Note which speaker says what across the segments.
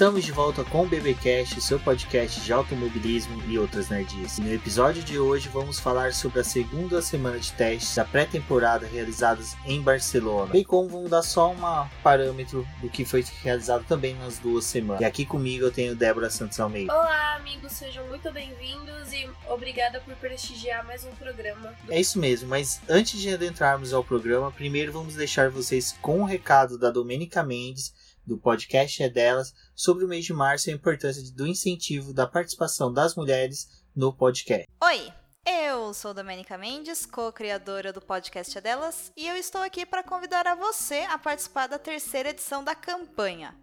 Speaker 1: Estamos de volta com o BBcast, seu podcast de automobilismo e outras nerds. No episódio de hoje vamos falar sobre a segunda semana de testes da pré-temporada realizadas em Barcelona, bem como vamos dar só um parâmetro do que foi realizado também nas duas semanas. E aqui comigo eu tenho Débora Santos Almeida.
Speaker 2: Olá, amigos, sejam muito bem-vindos e obrigada por prestigiar mais um programa.
Speaker 1: É isso mesmo, mas antes de adentrarmos ao programa, primeiro vamos deixar vocês com o um recado da Domênica Mendes do podcast é delas sobre o mês de março e a importância do incentivo da participação das mulheres no podcast.
Speaker 3: Oi, eu sou Domenica Mendes, co-criadora do podcast é delas, e eu estou aqui para convidar a você a participar da terceira edição da campanha.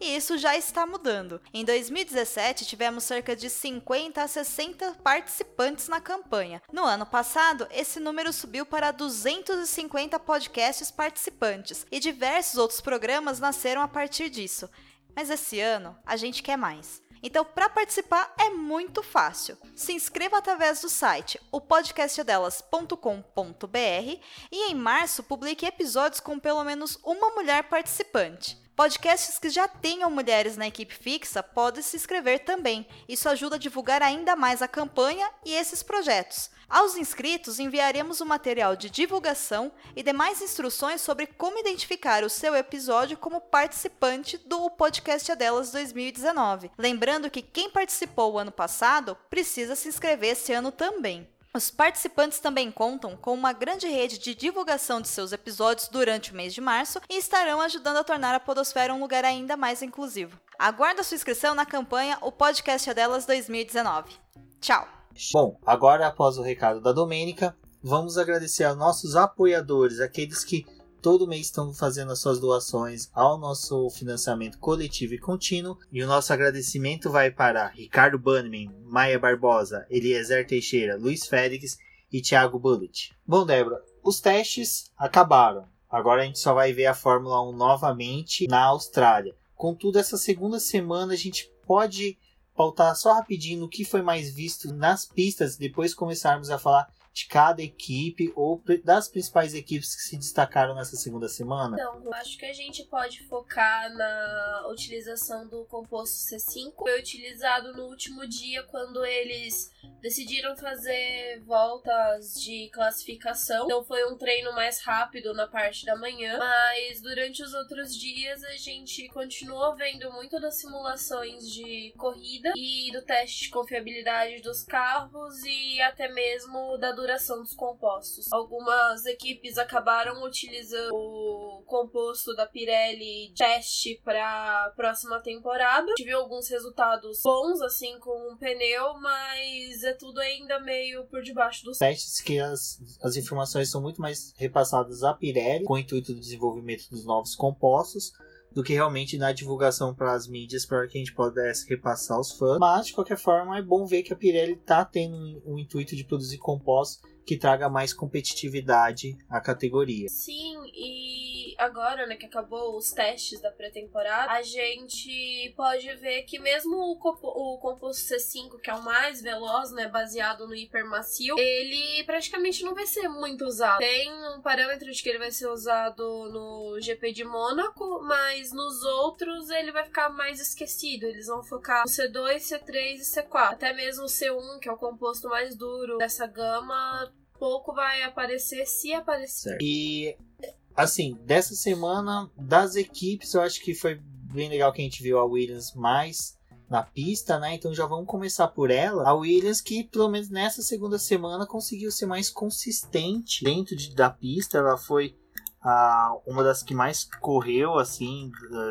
Speaker 3: e isso já está mudando. Em 2017, tivemos cerca de 50 a 60 participantes na campanha. No ano passado, esse número subiu para 250 podcasts participantes e diversos outros programas nasceram a partir disso. Mas esse ano, a gente quer mais. Então, para participar é muito fácil. Se inscreva através do site opodcastdelas.com.br e em março publique episódios com pelo menos uma mulher participante. Podcasts que já tenham mulheres na equipe fixa podem se inscrever também. Isso ajuda a divulgar ainda mais a campanha e esses projetos. Aos inscritos, enviaremos o um material de divulgação e demais instruções sobre como identificar o seu episódio como participante do Podcast Adelas 2019. Lembrando que quem participou o ano passado precisa se inscrever esse ano também. Os participantes também contam com uma grande rede de divulgação de seus episódios durante o mês de março e estarão ajudando a tornar a Podosfera um lugar ainda mais inclusivo. Aguarda sua inscrição na campanha O Podcast é Delas 2019. Tchau!
Speaker 1: Bom, agora após o recado da Domênica, vamos agradecer aos nossos apoiadores, aqueles que todo mês estão fazendo as suas doações ao nosso financiamento coletivo e contínuo. E o nosso agradecimento vai para Ricardo Bannerman, Maia Barbosa, Eliezer Teixeira, Luiz Félix e Thiago Bullet. Bom, Débora, os testes acabaram. Agora a gente só vai ver a Fórmula 1 novamente na Austrália. Contudo, essa segunda semana a gente pode pautar só rapidinho no que foi mais visto nas pistas, depois começarmos a falar de cada equipe ou das principais equipes que se destacaram nessa segunda semana?
Speaker 2: Então, acho que a gente pode focar na utilização do composto C5. Foi utilizado no último dia quando eles decidiram fazer voltas de classificação. Então foi um treino mais rápido na parte da manhã, mas durante os outros dias a gente continuou vendo muito das simulações de corrida e do teste de confiabilidade dos carros e até mesmo da duração duração dos compostos. Algumas equipes acabaram utilizando o composto da Pirelli teste para próxima temporada. Tive alguns resultados bons, assim, com um pneu, mas é tudo ainda meio por debaixo dos
Speaker 1: testes que as, as informações são muito mais repassadas à Pirelli com o intuito do desenvolvimento dos novos compostos do que realmente na divulgação para as mídias para que a gente pudesse repassar aos fãs. Mas, de qualquer forma, é bom ver que a Pirelli está tendo o intuito de produzir compostos que traga mais competitividade à categoria.
Speaker 2: Sim, e agora, né, que acabou os testes da pré-temporada, a gente pode ver que mesmo o, o composto C5, que é o mais veloz, né, baseado no hipermacio, ele praticamente não vai ser muito usado. Tem um parâmetro de que ele vai ser usado no GP de Mônaco, mas nos outros ele vai ficar mais esquecido. Eles vão focar no C2, C3 e C4. Até mesmo o C1, que é o composto mais duro dessa gama, pouco vai aparecer se aparecer.
Speaker 1: Certo. E assim, dessa semana, das equipes, eu acho que foi bem legal que a gente viu a Williams mais na pista, né? Então já vamos começar por ela. A Williams que pelo menos nessa segunda semana conseguiu ser mais consistente dentro de, da pista. Ela foi a, uma das que mais correu, assim,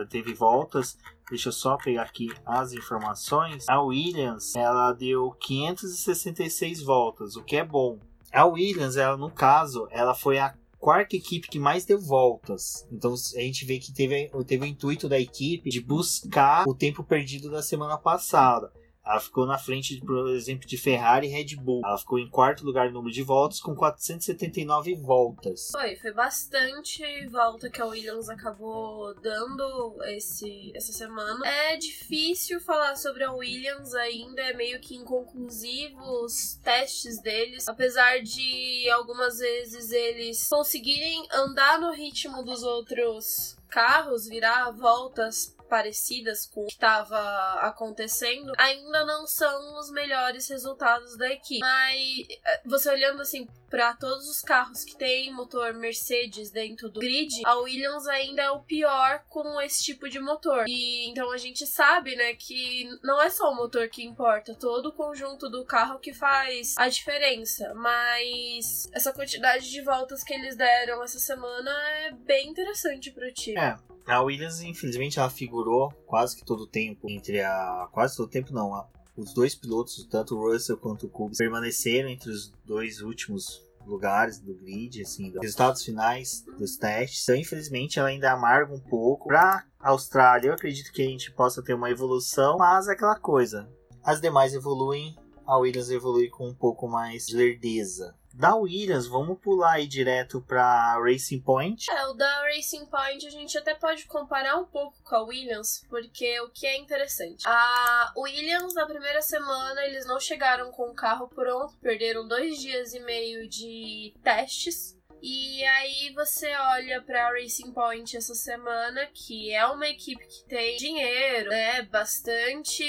Speaker 1: teve voltas. Deixa eu só pegar aqui as informações. A Williams, ela deu 566 voltas, o que é bom. A Williams, ela no caso, ela foi a quarta equipe que mais deu voltas. Então a gente vê que teve, teve o intuito da equipe de buscar o tempo perdido da semana passada. Ela ficou na frente, por exemplo, de Ferrari e Red Bull. Ela ficou em quarto lugar no número de voltas com 479 voltas.
Speaker 2: Foi, foi bastante volta que a Williams acabou dando esse, essa semana. É difícil falar sobre a Williams ainda, é meio que inconclusivo os testes deles. Apesar de algumas vezes eles conseguirem andar no ritmo dos outros carros, virar voltas parecidas com o que estava acontecendo, ainda não são os melhores resultados da equipe. Mas eh, você olhando assim para todos os carros que tem motor Mercedes dentro do grid, a Williams ainda é o pior com esse tipo de motor. E então a gente sabe, né, que não é só o motor que importa, todo o conjunto do carro que faz a diferença. Mas essa quantidade de voltas que eles deram essa semana é bem interessante pro time.
Speaker 1: É. A Williams, infelizmente, ela figurou quase que todo o tempo entre a. Quase todo o tempo, não. A... Os dois pilotos, tanto o Russell quanto o Kubica, permaneceram entre os dois últimos lugares do grid, assim, dos resultados finais dos testes. Então, infelizmente, ela ainda amarga um pouco. Para Austrália, eu acredito que a gente possa ter uma evolução, mas é aquela coisa. As demais evoluem, a Williams evolui com um pouco mais de lerdeza da Williams, vamos pular aí direto para Racing Point.
Speaker 2: É, o da Racing Point a gente até pode comparar um pouco com a Williams, porque o que é interessante. A Williams, na primeira semana, eles não chegaram com o carro pronto, perderam dois dias e meio de testes. E aí você olha para Racing Point essa semana, que é uma equipe que tem dinheiro, né, bastante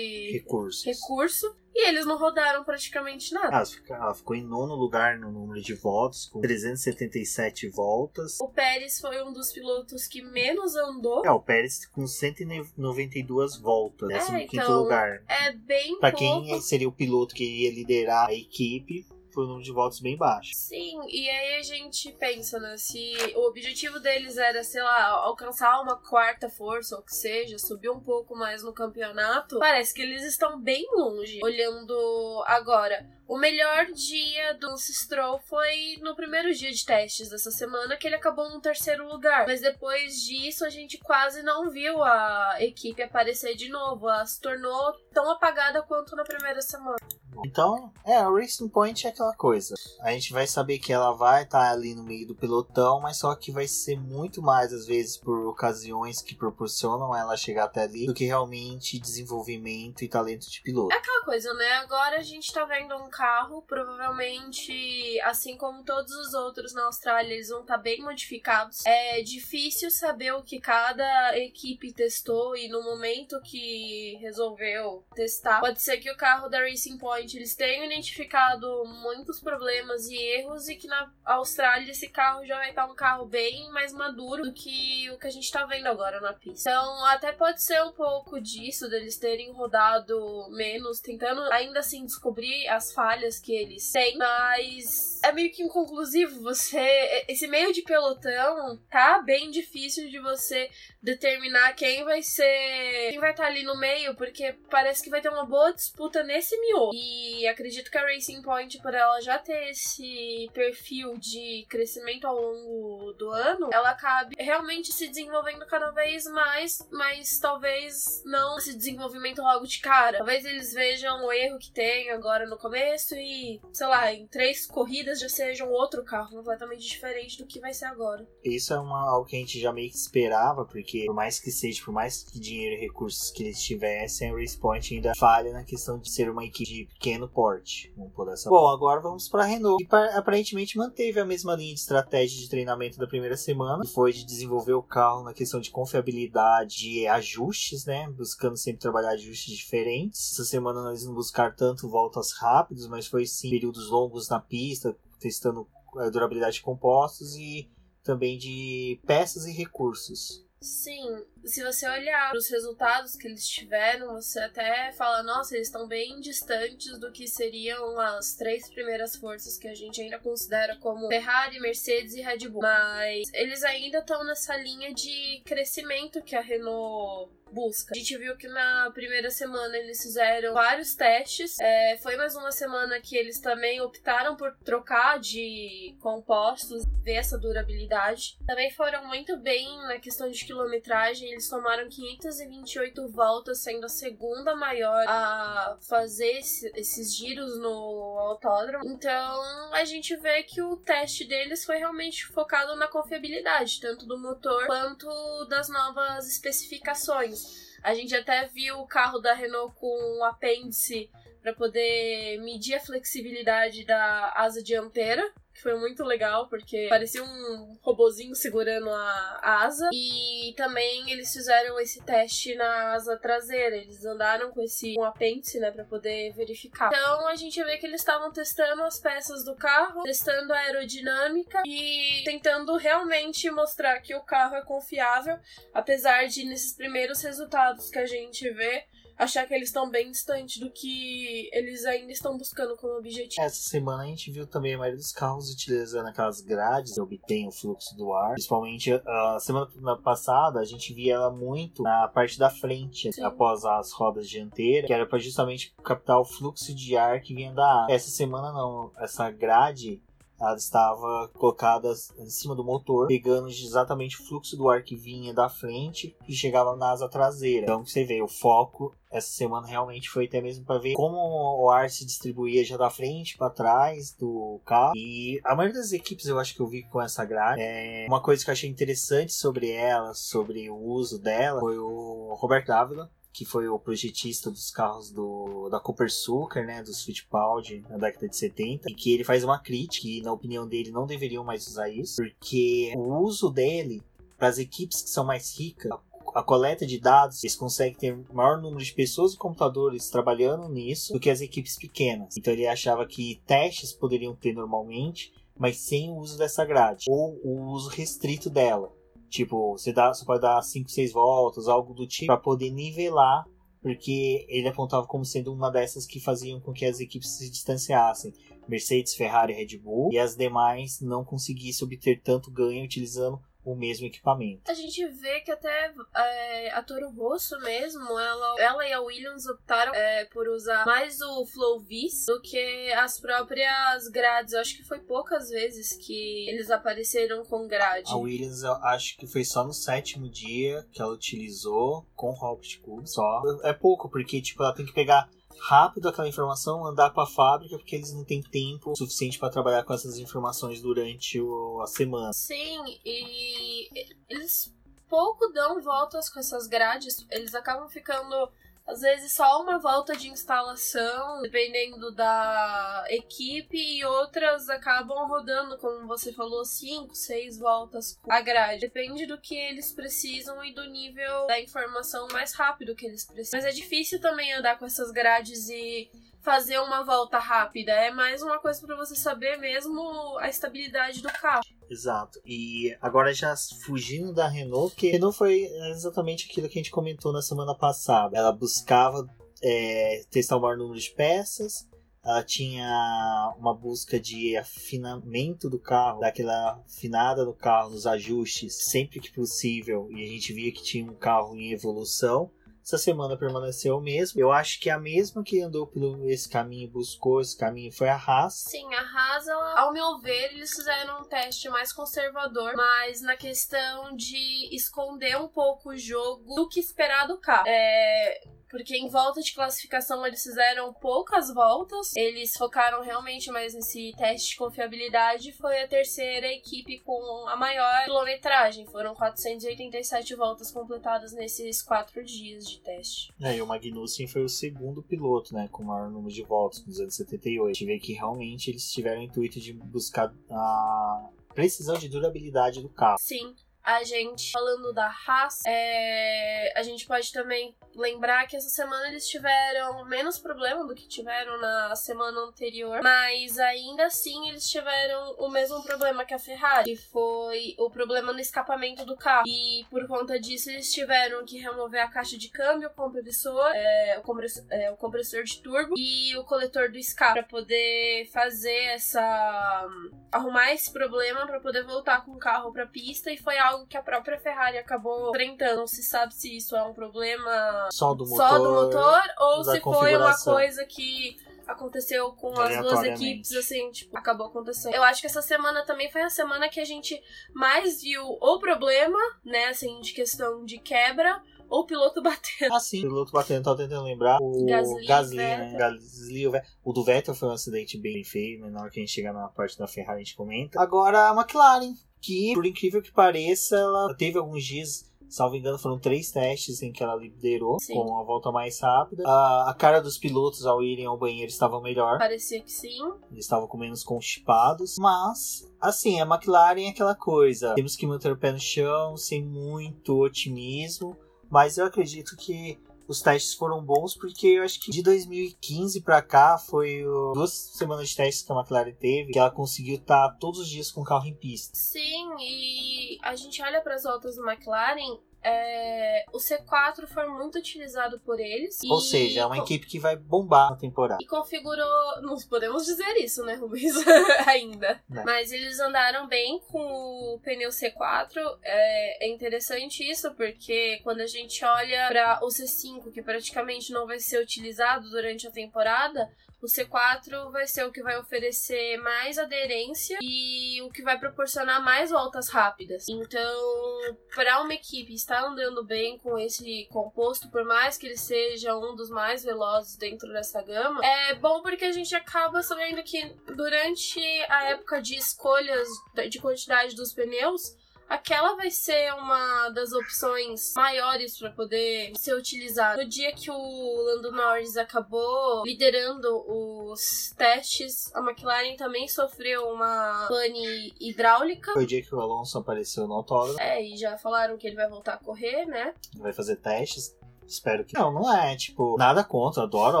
Speaker 1: recursos.
Speaker 2: recurso e eles não rodaram praticamente nada.
Speaker 1: Ah, ela ficou em nono lugar no número de votos, com 377 voltas.
Speaker 2: O Pérez foi um dos pilotos que menos andou.
Speaker 1: É, o Pérez com 192 voltas, é, quinto
Speaker 2: então,
Speaker 1: lugar.
Speaker 2: É bem
Speaker 1: Pra pouco. quem seria o piloto que ia liderar a equipe, foi um número de votos bem baixo.
Speaker 2: Sim, e aí a gente pensa, né? Se o objetivo deles era, sei lá, alcançar uma quarta força, ou que seja, subir um pouco mais no campeonato, parece que eles estão bem longe. Olhando agora, o melhor dia do Stroll foi no primeiro dia de testes dessa semana, que ele acabou no terceiro lugar. Mas depois disso, a gente quase não viu a equipe aparecer de novo. Ela se tornou tão apagada quanto na primeira semana.
Speaker 1: Então, é, a Racing Point é aquela coisa. A gente vai saber que ela vai estar tá ali no meio do pelotão, mas só que vai ser muito mais, às vezes, por ocasiões que proporcionam ela chegar até ali, do que realmente desenvolvimento e talento de piloto.
Speaker 2: É aquela coisa, né? Agora a gente tá vendo um carro, provavelmente, assim como todos os outros na Austrália, eles vão estar tá bem modificados. É difícil saber o que cada equipe testou e no momento que resolveu testar, pode ser que o carro da Racing Point eles tenham identificado muitos problemas e erros e que na Austrália esse carro já vai estar um carro bem mais maduro do que o que a gente tá vendo agora na pista. Então, até pode ser um pouco disso, deles terem rodado menos, tentando ainda assim descobrir as falhas que eles têm, mas é meio que inconclusivo. Você. Esse meio de pelotão tá bem difícil de você determinar quem vai ser. quem vai estar tá ali no meio, porque parece que vai ter uma boa disputa nesse miolo. E acredito que a Racing Point, por ela já ter esse perfil de crescimento ao longo do ano, ela acabe realmente se desenvolvendo cada vez mais, mas talvez não esse desenvolvimento logo de cara. Talvez eles vejam o erro que tem agora no começo e, sei lá, em três corridas já seja um outro carro completamente diferente do que vai ser agora.
Speaker 1: Isso é uma, algo que a gente já meio que esperava, porque por mais que seja, por mais que dinheiro e recursos que eles tivessem, a Race Point ainda falha na questão de ser uma equipe pequeno porte. Vamos por essa. Bom, agora vamos para a Renault, que aparentemente manteve a mesma linha de estratégia de treinamento da primeira semana, que foi de desenvolver o carro na questão de confiabilidade e ajustes, né? Buscando sempre trabalhar ajustes diferentes. Essa semana nós não buscar tanto voltas rápidas, mas foi sim períodos longos na pista, testando a eh, durabilidade de compostos e também de peças e recursos.
Speaker 2: Sim, se você olhar os resultados que eles tiveram, você até fala, nossa, eles estão bem distantes do que seriam as três primeiras forças que a gente ainda considera como Ferrari, Mercedes e Red Bull. Mas eles ainda estão nessa linha de crescimento que a Renault busca. A gente viu que na primeira semana eles fizeram vários testes. É, foi mais uma semana que eles também optaram por trocar de compostos, ver essa durabilidade. Também foram muito bem na questão de quilometragem. Eles tomaram 528 voltas, sendo a segunda maior a fazer esse, esses giros no autódromo. Então a gente vê que o teste deles foi realmente focado na confiabilidade, tanto do motor quanto das novas especificações. A gente até viu o carro da Renault com um apêndice para poder medir a flexibilidade da asa dianteira que foi muito legal, porque parecia um robozinho segurando a asa. E também eles fizeram esse teste na asa traseira. Eles andaram com esse um apêndice, né, para poder verificar. Então a gente vê que eles estavam testando as peças do carro, testando a aerodinâmica e tentando realmente mostrar que o carro é confiável, apesar de nesses primeiros resultados que a gente vê achar que eles estão bem distantes do que eles ainda estão buscando como objetivo.
Speaker 1: Essa semana a gente viu também a maioria dos carros utilizando aquelas grades que obtêm o fluxo do ar. Principalmente a semana passada a gente via ela muito na parte da frente, Sim. após as rodas dianteiras, que era para justamente captar o fluxo de ar que vinha da ar. Essa semana não, essa grade ela estava colocada em cima do motor, pegando exatamente o fluxo do ar que vinha da frente e chegava na asa traseira. Então você vê, o foco essa semana realmente foi até mesmo para ver como o ar se distribuía já da frente para trás do carro. E a maioria das equipes eu acho que eu vi com essa grade. É uma coisa que eu achei interessante sobre ela, sobre o uso dela, foi o Roberto Ávila que foi o projetista dos carros do, da Copersucar, né, dos Fittipaldi na década de 70, e que ele faz uma crítica e na opinião dele não deveriam mais usar isso, porque o uso dele para as equipes que são mais ricas, a coleta de dados, eles conseguem ter maior número de pessoas e computadores trabalhando nisso do que as equipes pequenas. Então ele achava que testes poderiam ter normalmente, mas sem o uso dessa grade, ou o uso restrito dela. Tipo, você, dá, você pode dar 5, 6 voltas, algo do tipo, para poder nivelar, porque ele apontava como sendo uma dessas que faziam com que as equipes se distanciassem. Mercedes, Ferrari, Red Bull, e as demais não conseguissem obter tanto ganho utilizando o mesmo equipamento.
Speaker 2: A gente vê que até é, a Toro Rosso mesmo, ela, ela e a Williams optaram é, por usar mais o Flow Vis do que as próprias grades. Eu acho que foi poucas vezes que eles apareceram com grade.
Speaker 1: A Williams, eu acho que foi só no sétimo dia que ela utilizou com Rocket Cube, só. É pouco, porque tipo, ela tem que pegar rápido aquela informação, andar para a fábrica, porque eles não têm tempo suficiente para trabalhar com essas informações durante o, a semana.
Speaker 2: Sim, e eles pouco dão voltas com essas grades, eles acabam ficando às vezes só uma volta de instalação, dependendo da equipe, e outras acabam rodando, como você falou, cinco, seis voltas com a grade. Depende do que eles precisam e do nível da informação mais rápido que eles precisam. Mas é difícil também andar com essas grades e fazer uma volta rápida. É mais uma coisa para você saber mesmo a estabilidade do carro.
Speaker 1: Exato. E agora já fugindo da Renault, que Renault foi exatamente aquilo que a gente comentou na semana passada. Ela buscava é, testar o maior número de peças. Ela tinha uma busca de afinamento do carro, daquela afinada no carro, nos ajustes, sempre que possível. E a gente via que tinha um carro em evolução Essa semana permaneceu o mesmo. Eu acho que a mesma que andou pelo esse caminho, buscou esse caminho, foi a Haas.
Speaker 2: Sim, a Haas, ela, ao meu ver, eles fizeram um teste mais conservador, mas na questão de esconder um pouco o jogo do que esperar do carro. É, porque em volta de classificação eles fizeram poucas voltas, eles focaram realmente mais nesse teste de confiabilidade. Foi a terceira equipe com a maior quilometragem, foram 487 voltas completadas nesses quatro dias de teste.
Speaker 1: É, e o Magnussen foi o segundo piloto, né, com o maior número de voltas, com 278. A gente vê que realmente eles tiveram o intuito de buscar a precisão de durabilidade do carro.
Speaker 2: Sim. A gente, falando da Haas, é, a gente pode também lembrar que essa semana eles tiveram menos problema do que tiveram na semana anterior, mas ainda assim eles tiveram o mesmo problema que a Ferrari, que foi o problema no escapamento do carro. E por conta disso eles tiveram que remover a caixa de câmbio, o compressor, é, o, compressor é, o compressor de turbo e o coletor do escape para poder fazer essa arrumar esse problema para poder voltar com o carro para pista e foi algo que a própria Ferrari acabou enfrentando. Não se sabe se isso é um problema
Speaker 1: Só do motor.
Speaker 2: só do motor ou se foi uma coisa que aconteceu com as duas equipes, assim, tipo, acabou acontecendo. Eu acho que essa semana também foi a semana que a gente mais viu o problema, né, assim, de questão de quebra, ou o piloto batendo.
Speaker 1: Ah, sim. Piloto batendo, tava tentando lembrar. O
Speaker 2: Gasly,
Speaker 1: Gasly, né? Gasly, o, o do Vettel foi um acidente bem feio, né? Na hora que a gente chegar na parte da Ferrari a gente comenta. Agora a McLaren, que por incrível que pareça, ela teve alguns dias. Salvo engano, foram três testes em que ela liderou,
Speaker 2: Sim.
Speaker 1: com a volta mais rápida. A, a cara dos pilotos ao irem ao banheiro estavam melhor.
Speaker 2: Parecia que sim.
Speaker 1: Eles estavam com menos constipados. Mas, assim, a McLaren é aquela coisa. Temos que manter o pé no chão, sem muito otimismo. Mas eu acredito que os testes foram bons, porque eu acho que de 2015 pra cá foi o- duas semanas de testes que a McLaren teve, que ela conseguiu estar todos os dias com o carro em pista.
Speaker 2: Sim, e a gente olha para as voltas do McLaren, é, o C4 foi muito utilizado por eles.
Speaker 1: Ou
Speaker 2: e
Speaker 1: seja, é uma equipe que vai bombar na temporada.
Speaker 2: E configurou. Não podemos dizer isso, né, Rubens? Ainda.
Speaker 1: Né.
Speaker 2: Mas eles andaram bem com o pneu C4. É, é interessante isso, porque quando a gente olha para o C5, que praticamente não vai ser utilizado durante a temporada. O C4 vai ser o que vai oferecer mais aderência e o que vai proporcionar mais voltas rápidas. Então, para uma equipe estar andando bem com esse composto, por mais que ele seja um dos mais velozes dentro dessa gama, é bom porque a gente acaba sabendo que durante a época de escolhas de quantidade dos pneus, aquela vai ser uma das opções maiores para poder ser utilizada. No dia que o Lando Norris acabou liderando os testes, a McLaren também sofreu uma pane hidráulica.
Speaker 1: Foi o dia que o Alonso apareceu no autódromo,
Speaker 2: É, e já falaram que ele vai voltar a correr, né?
Speaker 1: vai fazer testes. Espero que. Não, não é. Tipo, nada contra. Adoro o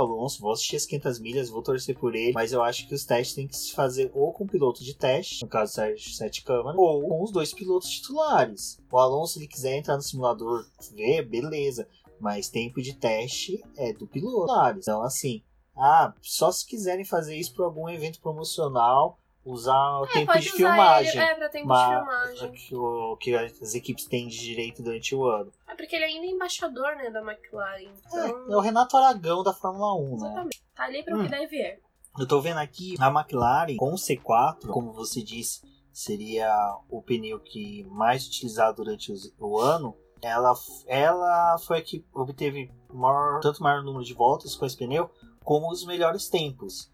Speaker 1: Alonso. Vou assistir as 500 milhas, vou torcer por ele. Mas eu acho que os testes têm que se fazer ou com o piloto de teste, no caso Sérgio Sete Câmara, ou com os dois pilotos titulares. O Alonso, se ele quiser entrar no simulador, ver, beleza. Mas tempo de teste é do piloto. Então, assim. Ah, só se quiserem fazer isso para algum evento promocional, usar o
Speaker 2: É,
Speaker 1: tempo de filmagem.
Speaker 2: ele é, pra tempo
Speaker 1: Mas-
Speaker 2: de filmagem.
Speaker 1: Que, o- que as equipes têm de direito durante o ano.
Speaker 2: É porque ele ainda é embaixador, né, da McLaren. Então,
Speaker 1: É, é o Renato Aragão da Fórmula 1, né?
Speaker 2: exatamente. Tá ali pra o
Speaker 1: Hum.
Speaker 2: que deve vier.
Speaker 1: Eu tô vendo aqui a McLaren com o C4, como você disse, seria o pneu que mais utilizado durante o ano. Ela, ela foi a que obteve maior, tanto maior número de voltas com esse pneu, como os melhores tempos.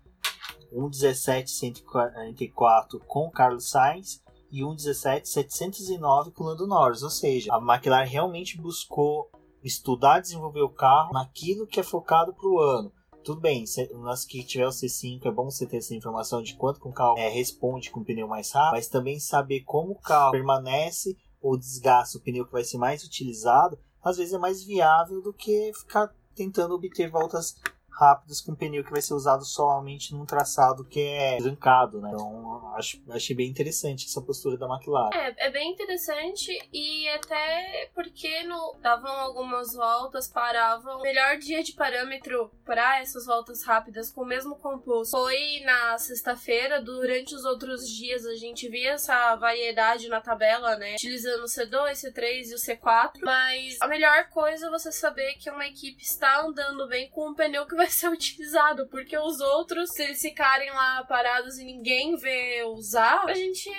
Speaker 1: 1.17.144 com o Carlos Sainz e 1.17.709 com o Lando Norris. Ou seja, a McLaren realmente buscou estudar, desenvolver o carro naquilo que é focado para o ano. Tudo bem, nas que tiver o C5 é bom você ter essa informação de quanto que o carro é, responde com o pneu mais rápido, mas também saber como o carro permanece ou desgasta o pneu que vai ser mais utilizado, às vezes é mais viável do que ficar tentando obter voltas rápidas com pneu que vai ser usado somente num traçado que é trancado, né? Então acho, achei bem interessante essa postura da McLaren.
Speaker 2: É, é bem interessante e até porque no, davam algumas voltas, paravam. O melhor dia de parâmetro para essas voltas rápidas com o mesmo composto foi na sexta-feira. Durante os outros dias a gente via essa variedade na tabela, né? Utilizando o C2, C3 e o C4. Mas a melhor coisa é você saber que uma equipe está andando bem com o pneu que vai ser utilizado, porque os outros, se eles ficarem lá parados e ninguém vê usar, a gente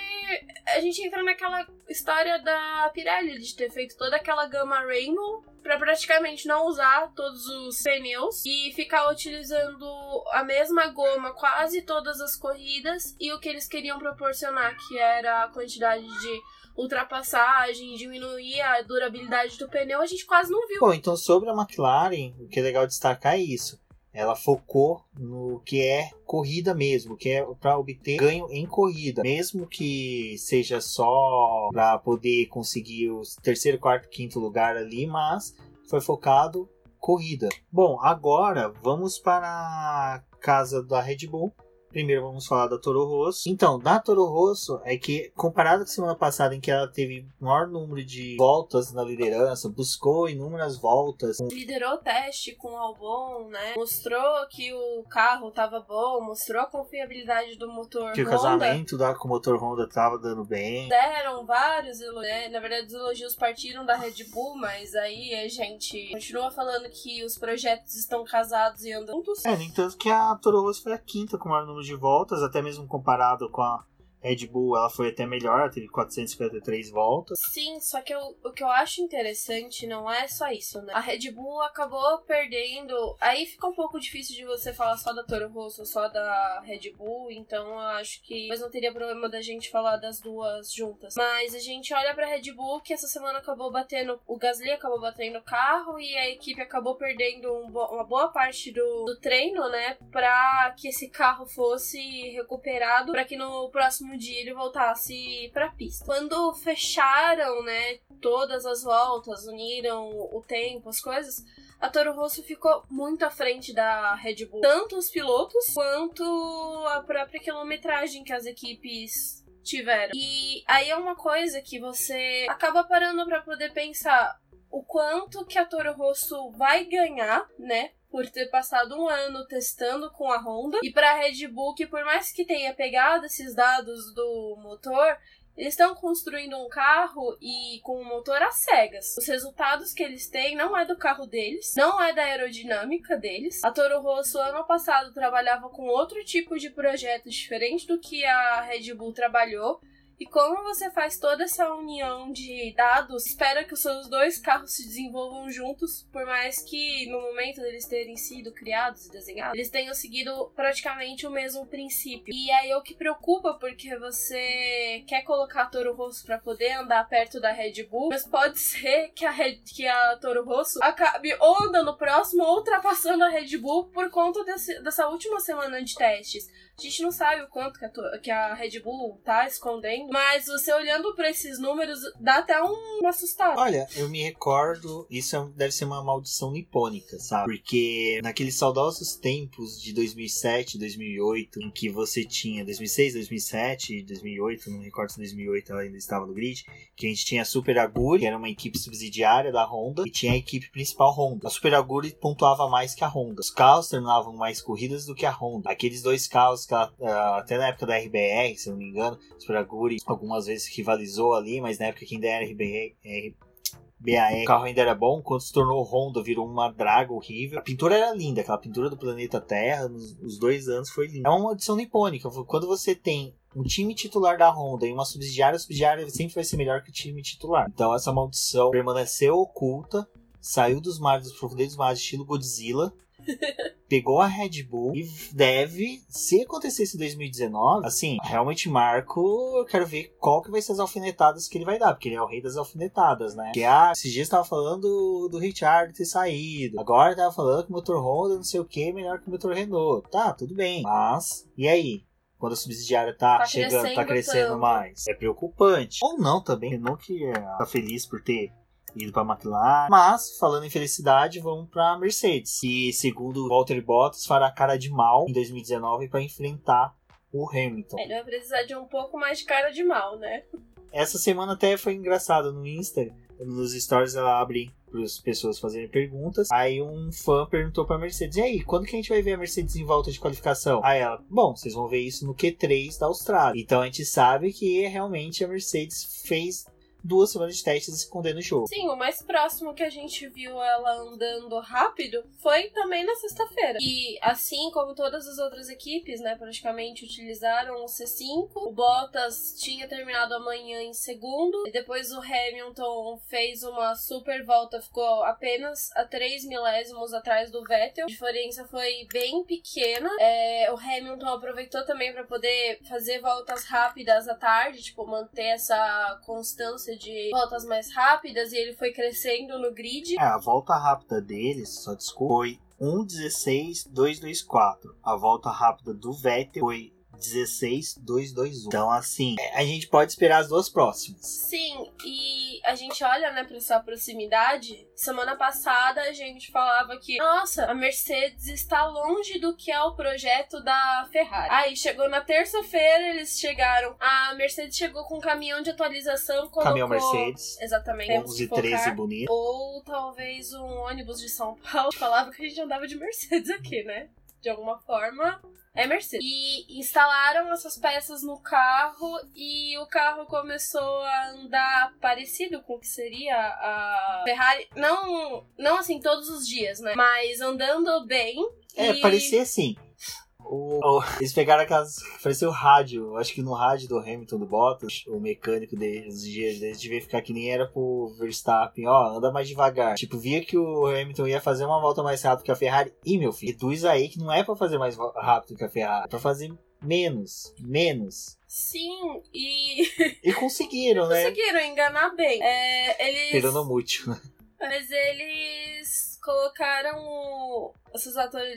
Speaker 2: a gente entra naquela história da Pirelli de ter feito toda aquela gama Rainbow para praticamente não usar todos os pneus e ficar utilizando a mesma goma quase todas as corridas e o que eles queriam proporcionar, que era a quantidade de ultrapassagem, diminuir a durabilidade do pneu, a gente quase não viu.
Speaker 1: Bom, então sobre a McLaren, o que é legal destacar é isso. Ela focou no que é corrida mesmo, que é para obter ganho em corrida, mesmo que seja só para poder conseguir o terceiro, quarto, quinto lugar ali, mas foi focado corrida. Bom, agora vamos para a casa da Red Bull Primeiro vamos falar da Toro Rosso. Então, da Toro Rosso é que, comparado com a semana passada, em que ela teve maior número de voltas na liderança, buscou inúmeras voltas.
Speaker 2: Liderou o teste com o Albon, né? Mostrou que o carro tava bom, mostrou a confiabilidade do motor
Speaker 1: Que
Speaker 2: Honda.
Speaker 1: o casamento da, com o motor Honda tava dando bem.
Speaker 2: Deram vários elogios, né? Na verdade, os elogios partiram da Red Bull, mas aí a gente continua falando que os projetos estão casados e andam juntos.
Speaker 1: É, no entanto que a Toro Rosso foi a quinta com o maior número de voltas, até mesmo comparado com a Red Bull, ela foi até melhor, ela teve 453 voltas.
Speaker 2: Sim, só que eu, o que eu acho interessante não é só isso, né? A Red Bull acabou perdendo. Aí fica um pouco difícil de você falar só da Toro Rosso, só da Red Bull, então eu acho que. Mas não teria problema da gente falar das duas juntas. Mas a gente olha pra Red Bull, que essa semana acabou batendo. O Gasly acabou batendo o carro e a equipe acabou perdendo um bo uma boa parte do, do treino, né? Pra que esse carro fosse recuperado, para que no próximo dia ele voltasse pra pista. Quando fecharam, né, todas as voltas, uniram o tempo, as coisas, a Toro Rosso ficou muito à frente da Red Bull. Tanto os pilotos quanto a própria quilometragem que as equipes tiveram. E aí é uma coisa que você acaba parando para poder pensar o quanto que a Toro Rosso vai ganhar, né? Por ter passado um ano testando com a Honda. E para a Red Bull, que por mais que tenha pegado esses dados do motor, eles estão construindo um carro e com um motor às cegas. Os resultados que eles têm não é do carro deles, não é da aerodinâmica deles. A Toro Rosso ano passado trabalhava com outro tipo de projeto diferente do que a Red Bull trabalhou. E como você faz toda essa união de dados, espera que os seus dois carros se desenvolvam juntos, por mais que no momento deles terem sido criados e desenhados, eles tenham seguido praticamente o mesmo princípio. E aí é o que preocupa, porque você quer colocar a Toro Rosso para poder andar perto da Red Bull, mas pode ser que a, Red, que a Toro Rosso acabe ou andando próximo ou ultrapassando a Red Bull por conta desse, dessa última semana de testes. A gente não sabe o quanto que a, que a Red Bull tá escondendo, mas você olhando para esses números dá até um, um assustado.
Speaker 1: Olha, eu me recordo, isso é, deve ser uma maldição nipônica, sabe? Porque naqueles saudosos tempos de 2007, 2008, em que você tinha 2006, 2007, 2008, não recordo se 2008 ela ainda estava no grid, que a gente tinha a Super Aguri, que era uma equipe subsidiária da Honda, e tinha a equipe principal Honda. A Super Aguri pontuava mais que a Honda. Os carros terminavam mais corridas do que a Honda. Aqueles dois carros que ela, até na época da RBR, se não me engano, Super Aguri algumas vezes rivalizou ali, mas na época que ainda era RBR, BAR, o carro ainda era bom, quando se tornou Honda, virou uma draga horrível. A pintura era linda, aquela pintura do planeta Terra, nos, nos dois anos foi linda. É uma maldição nipônica, quando você tem um time titular da Honda e uma subsidiária, a subsidiária sempre vai ser melhor que o time titular. Então essa maldição permaneceu oculta, saiu dos mares, dos profundezas dos mares, estilo Godzilla, pegou a Red Bull e deve, se acontecesse em 2019, assim, realmente Marco, eu quero ver qual que vai ser as alfinetadas que ele vai dar, porque ele é o rei das alfinetadas, né? Que ah, esses dias tava falando do Richard ter saído, agora tava falando que o motor Honda não sei o que melhor que o motor Renault. Tá, tudo bem, mas e aí? quando a subsidiária tá,
Speaker 2: Tá
Speaker 1: chegando, tá
Speaker 2: crescendo
Speaker 1: crescendo
Speaker 2: tanto.
Speaker 1: mais. É preocupante. Ou não também, Renault que é, tá feliz por ter ido para McLaren. Mas, falando em felicidade, vamos para Mercedes, que segundo Walter Bottas fará cara de mal em 2019 para enfrentar o Hamilton.
Speaker 2: Ele vai precisar de um pouco mais de cara de mal, né?
Speaker 1: Essa semana até foi engraçado no Insta, nos stories ela abre para as pessoas fazerem perguntas. Aí um fã perguntou para Mercedes: "E aí, quando que a gente vai ver a Mercedes em volta de qualificação?" Aí ela: "Bom, vocês vão ver isso no Q3 da Austrália". Então a gente sabe que realmente a Mercedes fez duas semanas de testes escondendo o jogo.
Speaker 2: Sim, o mais próximo que a gente viu ela andando rápido foi também na sexta-feira. E assim como todas as outras equipes, né, praticamente utilizaram o C5, o Bottas tinha terminado amanhã em segundo, e depois o Hamilton fez uma super volta, ficou apenas a 3 milésimos atrás do Vettel. A diferença foi bem pequena. É, o Hamilton aproveitou também para poder fazer voltas rápidas à tarde, tipo, manter essa constância de voltas mais rápidas e ele foi crescendo no grid.
Speaker 1: É, a volta rápida deles, só desculpa, foi 1.16.224. A volta rápida do Vettel foi 16.221. Então, assim, a gente pode esperar as duas próximas.
Speaker 2: Sim, e a gente olha, né, pra essa proximidade. Semana passada a gente falava que, nossa, a Mercedes está longe do que é o projeto da Ferrari. Aí chegou na terça-feira, eles chegaram. A Mercedes chegou com um caminhão de atualização. Colocou...
Speaker 1: Caminhão Mercedes.
Speaker 2: Exatamente.
Speaker 1: 11 13 bonito.
Speaker 2: Ou talvez um ônibus de São Paulo. Falava que a gente andava de Mercedes aqui, né? De alguma forma, é Mercedes. E instalaram essas peças no carro e o carro começou a andar parecido com o que seria a Ferrari. Não, não assim todos os dias, né? Mas andando bem.
Speaker 1: É,
Speaker 2: e...
Speaker 1: parecia assim. O, o, eles pegaram aquelas. Parecia o rádio. Acho que no rádio do Hamilton do Bottas, o mecânico deles, os dias deles, devia ficar que nem era pro Verstappen, ó, anda mais devagar. Tipo, via que o Hamilton ia fazer uma volta mais rápido que a Ferrari. E meu filho, reduz aí que não é para fazer mais rápido que a Ferrari, é pra fazer menos. Menos.
Speaker 2: Sim, e.
Speaker 1: E conseguiram, né?
Speaker 2: Conseguiram enganar bem. É, eles.
Speaker 1: Tirando mútil, né?
Speaker 2: Mas eles colocaram essas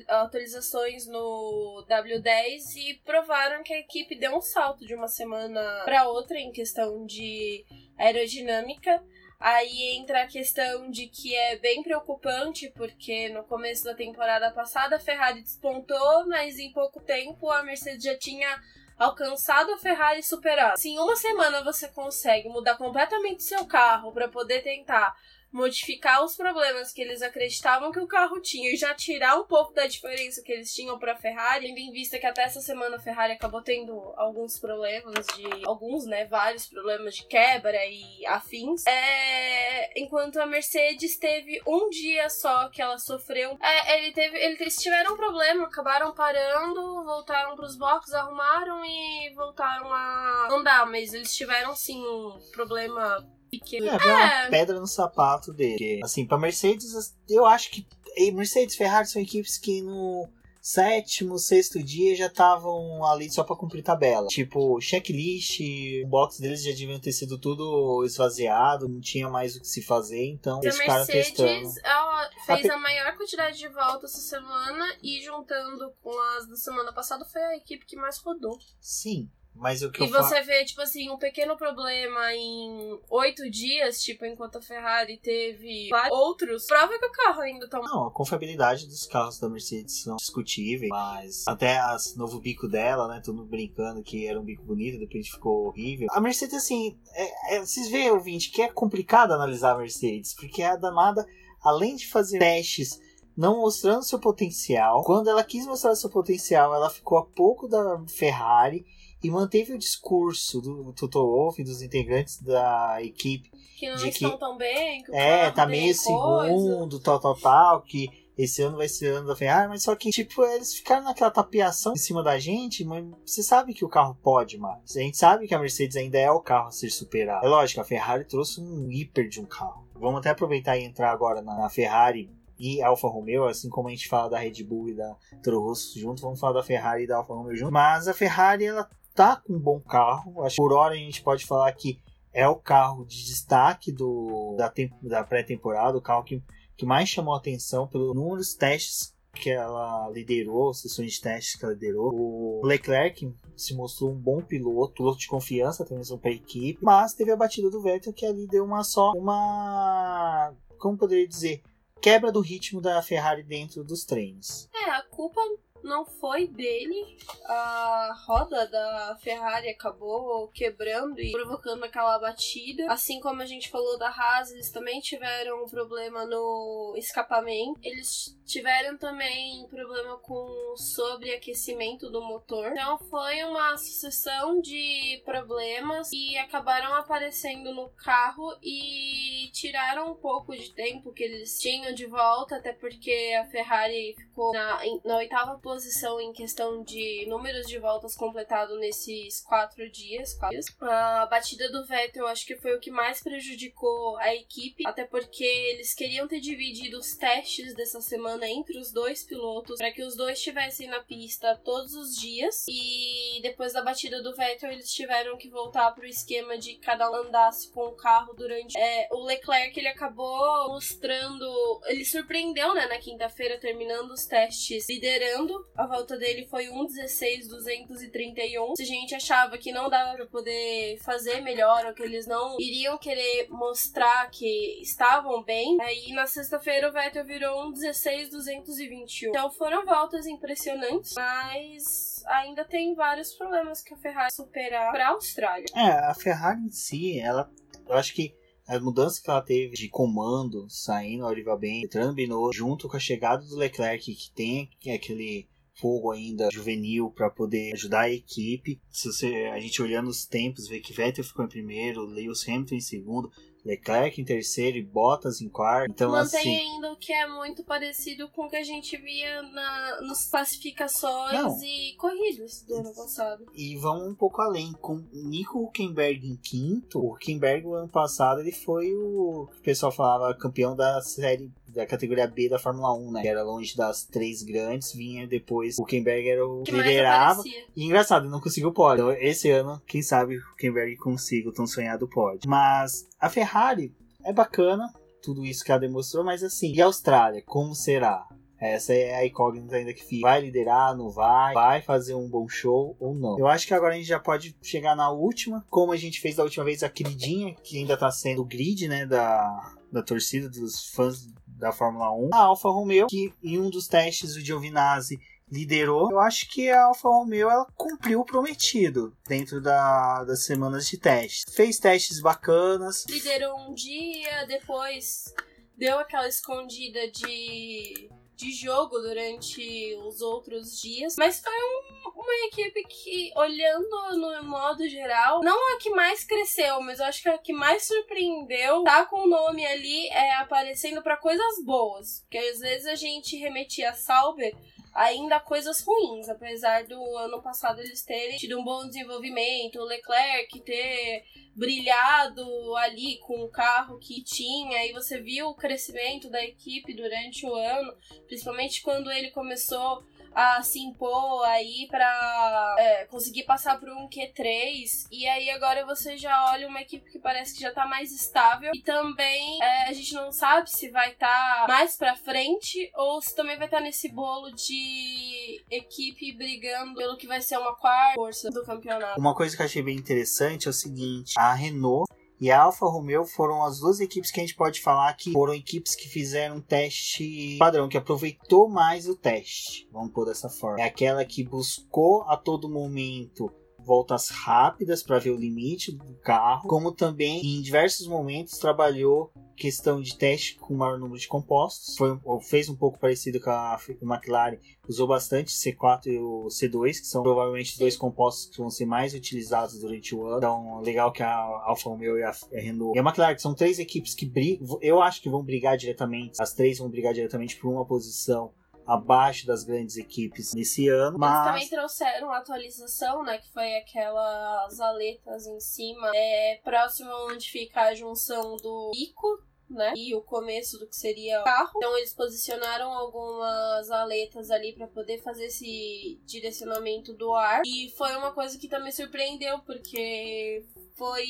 Speaker 2: atualizações no W10 e provaram que a equipe deu um salto de uma semana para outra em questão de aerodinâmica. Aí entra a questão de que é bem preocupante, porque no começo da temporada passada a Ferrari despontou, mas em pouco tempo a Mercedes já tinha alcançado a Ferrari superado. Se em uma semana você consegue mudar completamente seu carro para poder tentar modificar os problemas que eles acreditavam que o carro tinha e já tirar um pouco da diferença que eles tinham para a Ferrari, tendo em vista que até essa semana a Ferrari acabou tendo alguns problemas de alguns, né, vários problemas de quebra e afins. É, enquanto a Mercedes teve um dia só que ela sofreu, é, ele teve, eles tiveram um problema, acabaram parando, voltaram para os boxes, arrumaram e voltaram a andar, mas eles tiveram sim um problema pequeno.
Speaker 1: É, é. uma pedra no sapato dele. Assim, pra Mercedes, eu acho que Mercedes e Ferrari são equipes que no sétimo, sexto dia já estavam ali só pra cumprir tabela. Tipo, checklist, o box deles já deviam ter sido tudo esvaziado, não tinha mais o que se fazer, então
Speaker 2: a
Speaker 1: eles ficaram
Speaker 2: Mercedes,
Speaker 1: testando.
Speaker 2: ela fez
Speaker 1: A
Speaker 2: a, maior quantidade de voltas essa semana e juntando com as da semana passada foi a equipe que mais rodou.
Speaker 1: Sim, mas o que
Speaker 2: E
Speaker 1: falo.
Speaker 2: você vê, tipo assim, um pequeno problema em oito dias, tipo, enquanto a Ferrari teve outros, prova que o carro ainda tá
Speaker 1: Não, a confiabilidade dos carros da Mercedes são discutíveis, mas até as novo bico dela, né? Todo mundo brincando que era um bico bonito, de repente ficou horrível. A Mercedes, assim, é, é, vocês veem, ouvinte, que é complicado analisar a Mercedes, porque a danada, além de fazer testes não mostrando seu potencial, quando ela quis mostrar seu potencial, ela ficou a pouco da Ferrari e manteve o discurso do Toto Wolff e dos integrantes da equipe
Speaker 2: que não
Speaker 1: de
Speaker 2: estão
Speaker 1: que-
Speaker 2: tão bem, que o
Speaker 1: é, tá meio segundo, tal, tal, tal, que esse ano vai ser ano da Ferrari, mas só que, tipo, eles ficaram naquela tapiação em cima da gente, mas você sabe que o carro pode mais. A gente sabe que a Mercedes ainda é o carro a ser superado. É lógico, a Ferrari trouxe um hiper de um carro. Vamos até aproveitar e entrar agora na, na Ferrari e Alfa Romeo, assim como a gente fala da Red Bull e da Toro Rosso junto, vamos falar da Ferrari e da Alfa Romeo junto. Mas a Ferrari, ela tá com um bom carro. Acho que por hora a gente pode falar que é o carro de destaque do, da, da pré-temporada, o carro que, que mais chamou atenção pelos números testes que ela liderou, sessões de testes que ela liderou. O Leclerc se mostrou um bom piloto, piloto de confiança também para a equipe, mas teve a batida do Vettel que ali deu uma só uma como poderia dizer quebra do ritmo da Ferrari dentro dos treinos.
Speaker 2: É, a culpa não foi dele. A roda da Ferrari acabou quebrando e provocando aquela batida. Assim como a gente falou da Haas, eles também tiveram um problema no escapamento. Eles tiveram também problema com sobreaquecimento do motor. Então foi uma sucessão de problemas que acabaram aparecendo no carro e tiraram um pouco de tempo que eles tinham de volta, até porque a Ferrari ficou na, na oitava posição posição em questão de números de voltas completado nesses quatro dias. A batida do Vettel acho que foi o que mais prejudicou a equipe, até porque eles queriam ter dividido os testes dessa semana entre os dois pilotos para que os dois estivessem na pista todos os dias. E depois da batida do Vettel, eles tiveram que voltar para o esquema de cada um andasse com o carro durante. É, o Leclerc ele acabou mostrando. Ele surpreendeu, né, na quinta-feira, terminando os testes, liderando a volta dele foi 1,16,231. Se a gente achava que não dava para poder fazer melhor, ou que eles não iriam querer mostrar que estavam bem, aí na sexta-feira o Vettel virou 1,16,221. Então foram voltas impressionantes, mas ainda tem vários problemas que a Ferrari superar para a Austrália.
Speaker 1: É, a Ferrari em si, ela, eu acho que a mudança que ela teve de comando, saindo a Oliva bem, entrando Binotto, junto com a chegada do Leclerc, que tem aquele fogo ainda juvenil para poder ajudar a equipe. Se você, a gente olhando os tempos, vê que Vettel ficou em primeiro, Lewis Hamilton em segundo, Leclerc em terceiro e Bottas em quarto. Então,
Speaker 2: Mantém
Speaker 1: assim,
Speaker 2: ainda o que é muito parecido com o que a gente via na, nas classificações
Speaker 1: Não.
Speaker 2: e corridas do ano passado.
Speaker 1: E vão um pouco além. Com Nico Huckenberg em quinto, o Huckenberg o ano passado ele foi o que o pessoal falava campeão da série da categoria B da Fórmula 1, né? Que era longe das três grandes, vinha depois o Huckenberg era o
Speaker 2: que
Speaker 1: liderava. E engraçado, não conseguiu o pódio. Então, esse ano, quem sabe o Huckenberg consiga o tão sonhado pódio. Mas a Ferrari é bacana, tudo isso que ela demonstrou, mas assim, e a Austrália, como será? Essa é a incógnita ainda que fica. Vai liderar, não vai? Vai fazer um bom show ou não? Eu acho que agora a gente já pode chegar na última. Como a gente fez da última vez a queridinha, que ainda tá sendo o grid, né? Da, da torcida, dos fãs da Fórmula 1. A Alfa Romeo, que em um dos testes o Giovinazzi liderou. Eu acho que a Alfa Romeo ela cumpriu o prometido dentro da, das semanas de teste. Fez testes bacanas.
Speaker 2: Liderou um dia, depois deu aquela escondida de, de jogo durante os outros dias. Mas foi um- uma equipe que, olhando no modo geral, não a que mais cresceu, mas eu acho que a que mais surpreendeu, tá com o nome ali é, aparecendo pra coisas boas. Porque às vezes a gente remetia a Sauber ainda coisas ruins, apesar do ano passado eles terem tido um bom desenvolvimento, o Leclerc ter brilhado ali com o carro que tinha, e você viu o crescimento da equipe durante o ano, principalmente quando ele começou a se impor aí pra é, conseguir passar por um Q3 e aí agora você já olha uma equipe que parece que já tá mais estável e também é, a gente não sabe se vai estar mais pra frente ou se também vai estar nesse bolo de equipe brigando pelo que vai ser uma quarta força do campeonato.
Speaker 1: Uma coisa que eu achei bem interessante é o seguinte: a Renault e a Alfa Romeo foram as duas equipes que a gente pode falar que foram equipes que fizeram um teste padrão, que aproveitou mais o teste. Vamos pôr dessa forma. É aquela que buscou a todo momento voltas rápidas para ver o limite do carro, como também em diversos momentos trabalhou questão de teste com maior número de compostos. Foi, fez um pouco parecido com a McLaren, usou bastante C4 e o C2, que são provavelmente dois compostos que vão ser mais utilizados durante o ano. Então, legal que a Alfa Romeo e a Renault e a McLaren, que são três equipes que brigam, eu acho que vão brigar diretamente, as três vão brigar diretamente por uma posição abaixo das grandes equipes nesse ano,
Speaker 2: Eles
Speaker 1: mas
Speaker 2: também trouxeram uma atualização, né? Que foi aquelas aletas em cima, é, próximo onde fica a junção do bico, né? E o começo do que seria o carro. Então eles posicionaram algumas aletas ali para poder fazer esse direcionamento do ar. E foi uma coisa que também surpreendeu, porque foi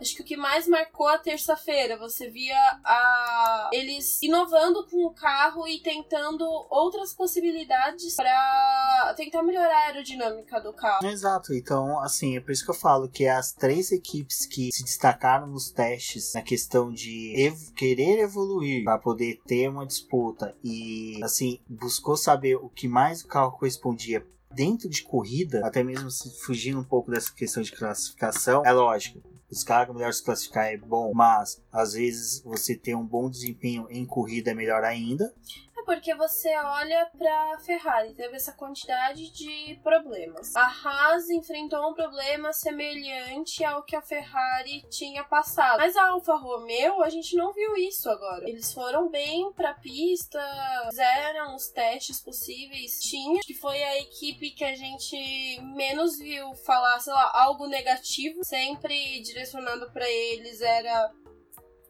Speaker 2: Acho que o que mais marcou a terça-feira, você via a... eles inovando com o carro e tentando outras possibilidades para tentar melhorar a aerodinâmica do carro.
Speaker 1: Exato, então, assim, é por isso que eu falo que as três equipes que se destacaram nos testes na questão de ev querer evoluir para poder ter uma disputa e, assim, buscou saber o que mais o carro correspondia dentro de corrida, até mesmo se fugindo um pouco dessa questão de classificação, é lógico. Buscar melhor se classificar é bom, mas às vezes você ter um bom desempenho em corrida é melhor ainda
Speaker 2: porque você olha pra Ferrari, teve essa quantidade de problemas. A Haas enfrentou um problema semelhante ao que a Ferrari tinha passado. Mas a Alfa Romeo, a gente não viu isso agora. Eles foram bem pra pista, fizeram os testes possíveis. Tinha, que foi a equipe que a gente menos viu falar, sei lá, algo negativo. Sempre direcionado para eles era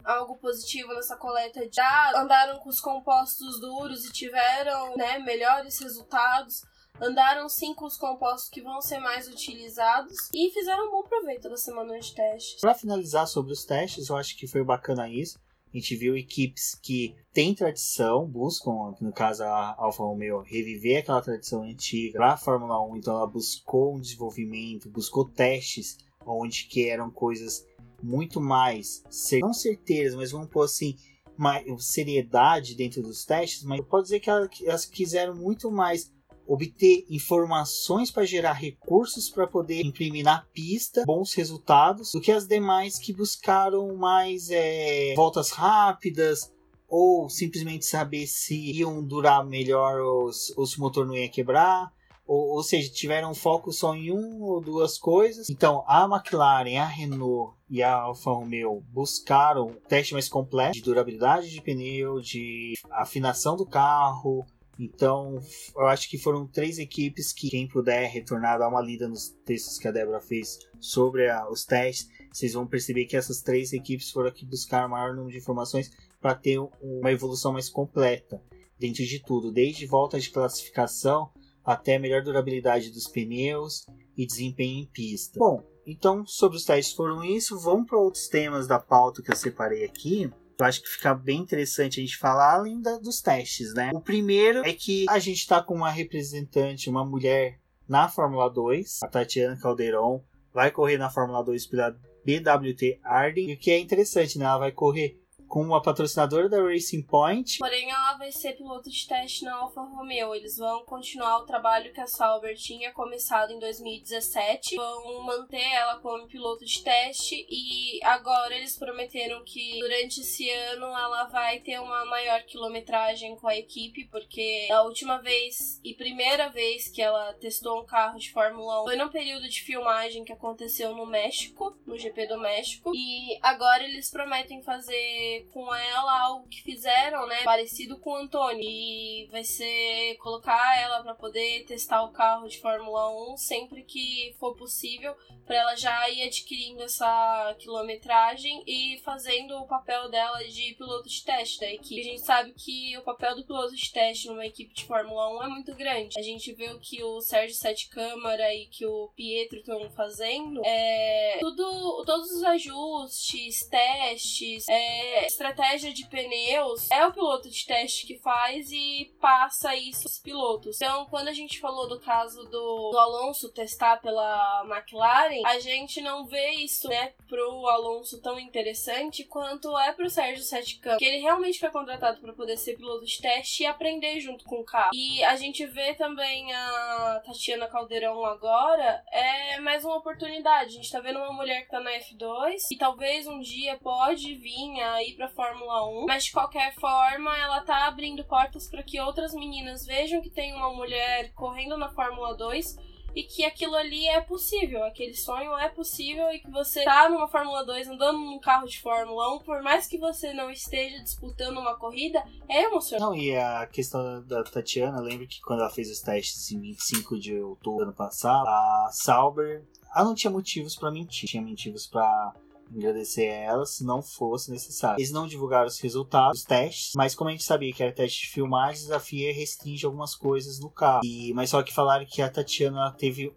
Speaker 2: algo positivo nessa coleta já andaram com os compostos duros e tiveram né, melhores resultados. Andaram sim com os compostos que vão ser mais utilizados e fizeram um bom proveito da semana de testes.
Speaker 1: Para finalizar sobre os testes, eu acho que foi bacana isso. A gente viu equipes que têm tradição, buscam, no caso a Alfa Romeo, reviver aquela tradição antiga para a Fórmula 1. Então ela buscou um desenvolvimento, buscou testes onde que eram coisas muito mais, não certezas, mas vamos pôr assim, mais seriedade dentro dos testes, mas pode dizer que elas quiseram muito mais obter informações para gerar recursos para poder imprimir na pista bons resultados do que as demais que buscaram mais é, voltas rápidas ou simplesmente saber se iam durar melhor ou se o motor não ia quebrar ou, ou seja, tiveram foco só em uma ou duas coisas. Então, a McLaren, a Renault e a Alfa Romeo buscaram um teste mais completo de durabilidade de pneu, de afinação do carro. Então, eu acho que foram três equipes que, quem puder retornar, dar uma lida nos textos que a Débora fez sobre a, os testes, vocês vão perceber que essas três equipes foram aqui buscar o maior número de informações para ter uma evolução mais completa dentro de tudo, desde volta de classificação até melhor durabilidade dos pneus e desempenho em pista. Bom, então sobre os testes foram isso. Vamos para outros temas da pauta que eu separei aqui. Eu acho que fica bem interessante a gente falar além da, dos testes, né? O primeiro é que a gente está com uma representante, uma mulher na Fórmula 2, a Tatiana Calderon, vai correr na Fórmula 2 pela BWT Arden. E o que é interessante, né? Ela vai correr como a patrocinadora da Racing Point.
Speaker 2: Porém, ela vai ser piloto de teste na Alfa Romeo. Eles vão continuar o trabalho que a Sauber tinha começado em 2017. Vão manter ela como piloto de teste e agora eles prometeram que durante esse ano ela vai ter uma maior quilometragem com a equipe, porque a última vez e primeira vez que ela testou um carro de Fórmula 1 foi no período de filmagem que aconteceu no México, no GP do México. E agora eles prometem fazer com ela algo que fizeram, né? Parecido com o Antônio. E vai ser colocar ela para poder testar o carro de Fórmula 1 sempre que for possível, para ela já ir adquirindo essa quilometragem e fazendo o papel dela de piloto de teste da equipe. A gente sabe que o papel do piloto de teste numa equipe de Fórmula 1 é muito grande. A gente vê o que o Sérgio Sete Câmara e que o Pietro estão fazendo. É, tudo, todos os ajustes, testes, é, estratégia de pneus é o piloto de teste que faz e passa isso aos pilotos. Então, quando a gente falou do caso do, do Alonso testar pela McLaren, a gente não vê isso, né, pro Alonso tão interessante quanto é pro Sérgio Sete Campos, que ele realmente foi contratado para poder ser piloto de teste e aprender junto com o carro. E a gente vê também a Tatiana Caldeirão agora, é mais uma oportunidade. A gente tá vendo uma mulher que tá na F2 e talvez um dia pode vir aí pra Fórmula 1, mas de qualquer forma ela tá abrindo portas para que outras meninas vejam que tem uma mulher correndo na Fórmula 2 e que aquilo ali é possível, aquele sonho é possível e que você tá numa Fórmula 2 andando num carro de Fórmula 1, por mais que você não esteja disputando uma corrida, é emocionante.
Speaker 1: Não, e a questão da Tatiana, lembro que quando ela fez os testes em 25 de outubro do ano passado, a Sauber, ela não tinha motivos para mentir, tinha motivos para agradecer a ela se não fosse necessário. Eles não divulgaram os resultados dos testes, mas como a gente sabia que era teste de filmagem, a FIA restringe algumas coisas no carro. E, mas só que falaram que a Tatiana teve.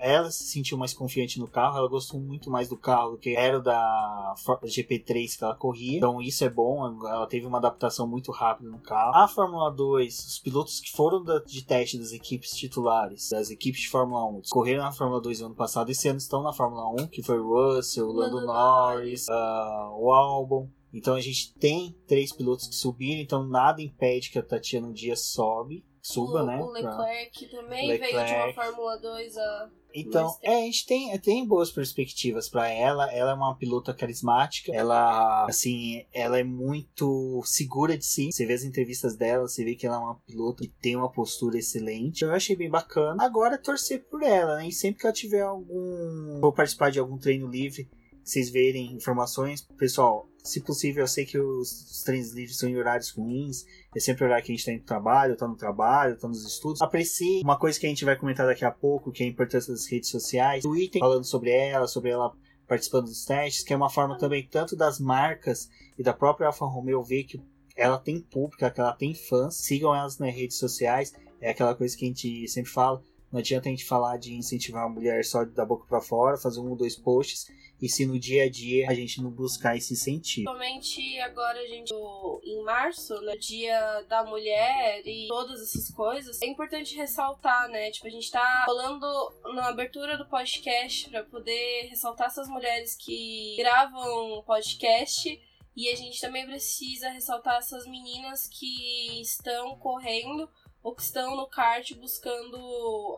Speaker 1: Ela se sentiu mais confiante no carro, ela gostou muito mais do carro do que era o da GP3 que ela corria. Então isso é bom, ela teve uma adaptação muito rápida no carro. A Fórmula 2, os pilotos que foram de teste das equipes titulares, das equipes de Fórmula 1, correram na Fórmula 2 no ano passado, esse ano estão na Fórmula 1, que foi o Russell, Lando Norris, uh, o Albon. Então a gente tem três pilotos que subiram, então nada impede que a Tatiana um dia sobe, suba,
Speaker 2: o,
Speaker 1: né?
Speaker 2: O Leclerc pra... também Leclerc. veio de uma Fórmula 2 a.
Speaker 1: Então, é, a gente tem, tem boas perspectivas para ela. Ela é uma pilota carismática. Ela, assim, ela é muito segura de si. Você vê as entrevistas dela, você vê que ela é uma pilota que tem uma postura excelente. Eu achei bem bacana. Agora, torcer por ela, né? E sempre que ela tiver algum. Vou participar de algum treino livre vocês verem informações. Pessoal, se possível, eu sei que os, os treinos livres são em horários ruins. É sempre o horário que a gente está no trabalho, está no trabalho, está nos estudos. Aprecie uma coisa que a gente vai comentar daqui a pouco, que é a importância das redes sociais. Twitter falando sobre ela, sobre ela participando dos testes, que é uma forma também tanto das marcas e da própria Alfa Romeo ver que ela tem público, que ela tem fãs. Sigam elas nas redes sociais. É aquela coisa que a gente sempre fala. Não adianta a gente falar de incentivar a mulher só da boca para fora, fazer um ou dois posts e se no dia a dia a gente não buscar esse incentivo.
Speaker 2: Somente agora a gente em março, né, dia da mulher e todas essas coisas, é importante ressaltar, né? Tipo, a gente tá falando na abertura do podcast para poder ressaltar essas mulheres que gravam podcast e a gente também precisa ressaltar essas meninas que estão correndo ou que estão no kart buscando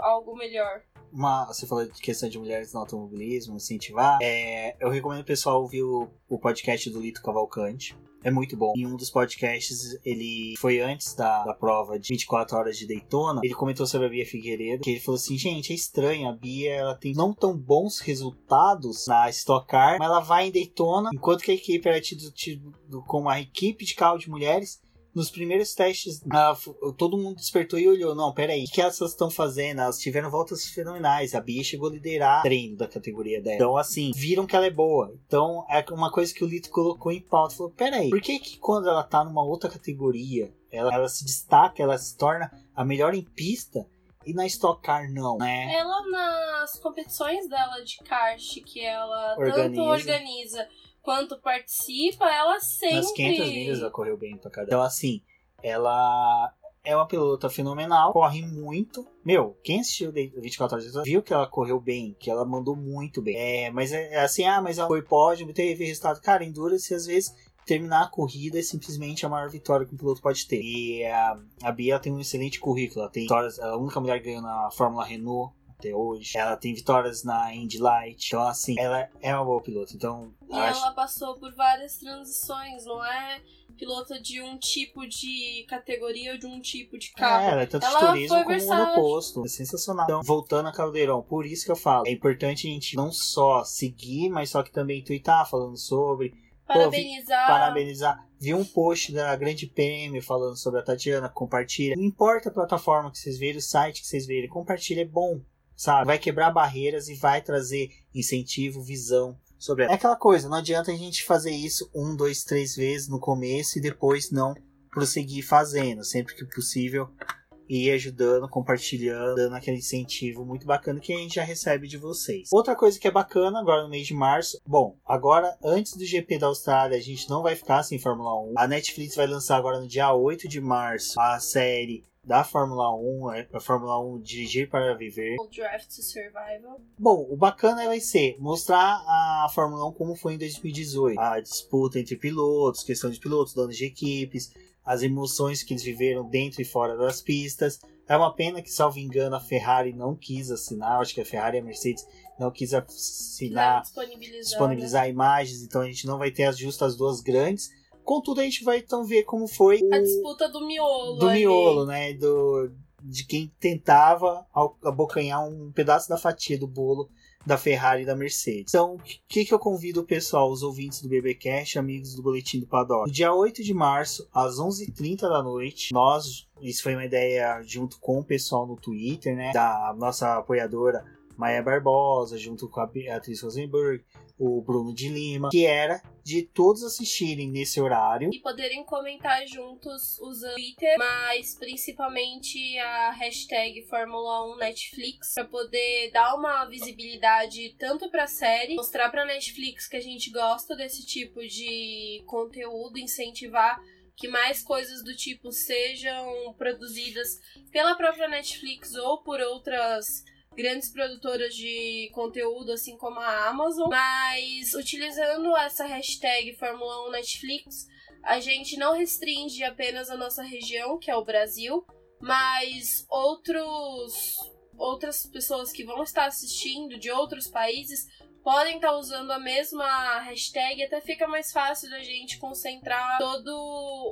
Speaker 2: algo melhor
Speaker 1: uma, você falou de questão de mulheres no automobilismo, incentivar. É, eu recomendo o pessoal ouvir o, o podcast do Lito Cavalcante. É muito bom. Em um dos podcasts, ele foi antes da, da prova de 24 horas de Daytona. Ele comentou sobre a Bia Figueiredo. Que ele falou assim: gente, é estranho. A Bia ela tem não tão bons resultados na Stock Car, mas ela vai em Daytona. Enquanto que a equipe era tida como a equipe de carro de mulheres nos primeiros testes, uh, todo mundo despertou e olhou: não, peraí, o que elas estão fazendo? Elas tiveram voltas fenomenais. A Bia chegou a liderar o treino da categoria dela. Então, assim, viram que ela é boa. Então, é uma coisa que o Lito colocou em pauta: falou, peraí, por que, que quando ela tá numa outra categoria, ela, ela se destaca, ela se torna a melhor em pista? E na Stock Car não, né?
Speaker 2: Ela nas competições dela de kart que ela organiza. tanto organiza quanto participa, ela sempre.
Speaker 1: Nas 500 milhas ela correu bem pra cada. Então, assim, ela é uma pilota fenomenal, corre muito. Meu, quem assistiu 24 horas viu que ela correu bem, que ela mandou muito bem. É, mas é, é assim, ah, mas ela foi pódio, teve resultado. Cara, endura-se às vezes terminar a corrida é simplesmente a maior vitória que um piloto pode ter. E a, a Bia tem um excelente currículo. Ela tem vitórias, a única mulher que ganhou na Fórmula Renault até hoje. Ela tem vitórias na Indy Light. Então, assim, ela é uma boa piloto. Então,
Speaker 2: e acho... ela passou por várias transições, não é pilota de um tipo de categoria ou de um tipo de carro.
Speaker 1: É, ela é tanto ela de turismo como monoposto. É sensacional. Então, voltando a Caldeirão, por isso que eu falo, é importante a gente não só seguir, mas só que também twittar falando sobre.
Speaker 2: Parabenizar.
Speaker 1: Pô, vi, parabenizar. Vi um post da Grande Prêmio falando sobre a Tatiana, compartilha. Não importa a plataforma que vocês verem, o site que vocês verem, compartilha, é bom sabe? Vai quebrar barreiras e vai trazer incentivo, visão sobre. É aquela coisa, não adianta a gente fazer isso um, dois, três vezes no começo e depois não prosseguir fazendo. Sempre que possível, ir ajudando, compartilhando, dando aquele incentivo muito bacana que a gente já recebe de vocês. Outra coisa que é bacana agora no mês de março, bom, agora antes do GP da Austrália a gente não vai ficar sem Fórmula 1. A Netflix vai lançar agora no dia 8 de março a série da Fórmula 1, é, a Fórmula 1 Dirigir para Viver.
Speaker 2: O Draft to Survival.
Speaker 1: Bom, o bacana vai ser mostrar a Fórmula 1 como foi em 2018. A disputa entre pilotos, questão de pilotos, donos de equipes, as emoções que eles viveram dentro e fora das pistas. É uma pena que, salvo engano, a Ferrari não quis assinar, acho que a Ferrari e a Mercedes não quis assinar,
Speaker 2: disponibilizar,
Speaker 1: disponibilizar né? imagens, então a gente não vai ter as justas duas grandes Contudo, a gente vai então ver como foi
Speaker 2: a disputa do miolo.
Speaker 1: Do ali. miolo, né? Do, de quem tentava abocanhar um pedaço da fatia do bolo da Ferrari e da Mercedes. Então, o que, que eu convido o pessoal, os ouvintes do BBcast, amigos do Boletim do Paddock? No dia 8 de março, às 11h30 da noite, nós, isso foi uma ideia junto com o pessoal no Twitter, né, da nossa apoiadora Maia Barbosa, junto com a Beatriz Rosenberg, o Bruno de Lima, que era de todos assistirem nesse horário.
Speaker 2: E poderem comentar juntos usando Twitter, mas principalmente a hashtag Fórmula 1 Netflix, para poder dar uma visibilidade tanto para a série, mostrar para Netflix que a gente gosta desse tipo de conteúdo, incentivar que mais coisas do tipo sejam produzidas pela própria Netflix ou por outras grandes produtoras de conteúdo, assim como a Amazon. Mas utilizando essa hashtag Fórmula 1 Netflix, a gente não restringe apenas a nossa região, que é o Brasil, mas outros outras pessoas que vão estar assistindo de outros países podem estar usando a mesma hashtag, até fica mais fácil da gente concentrar todo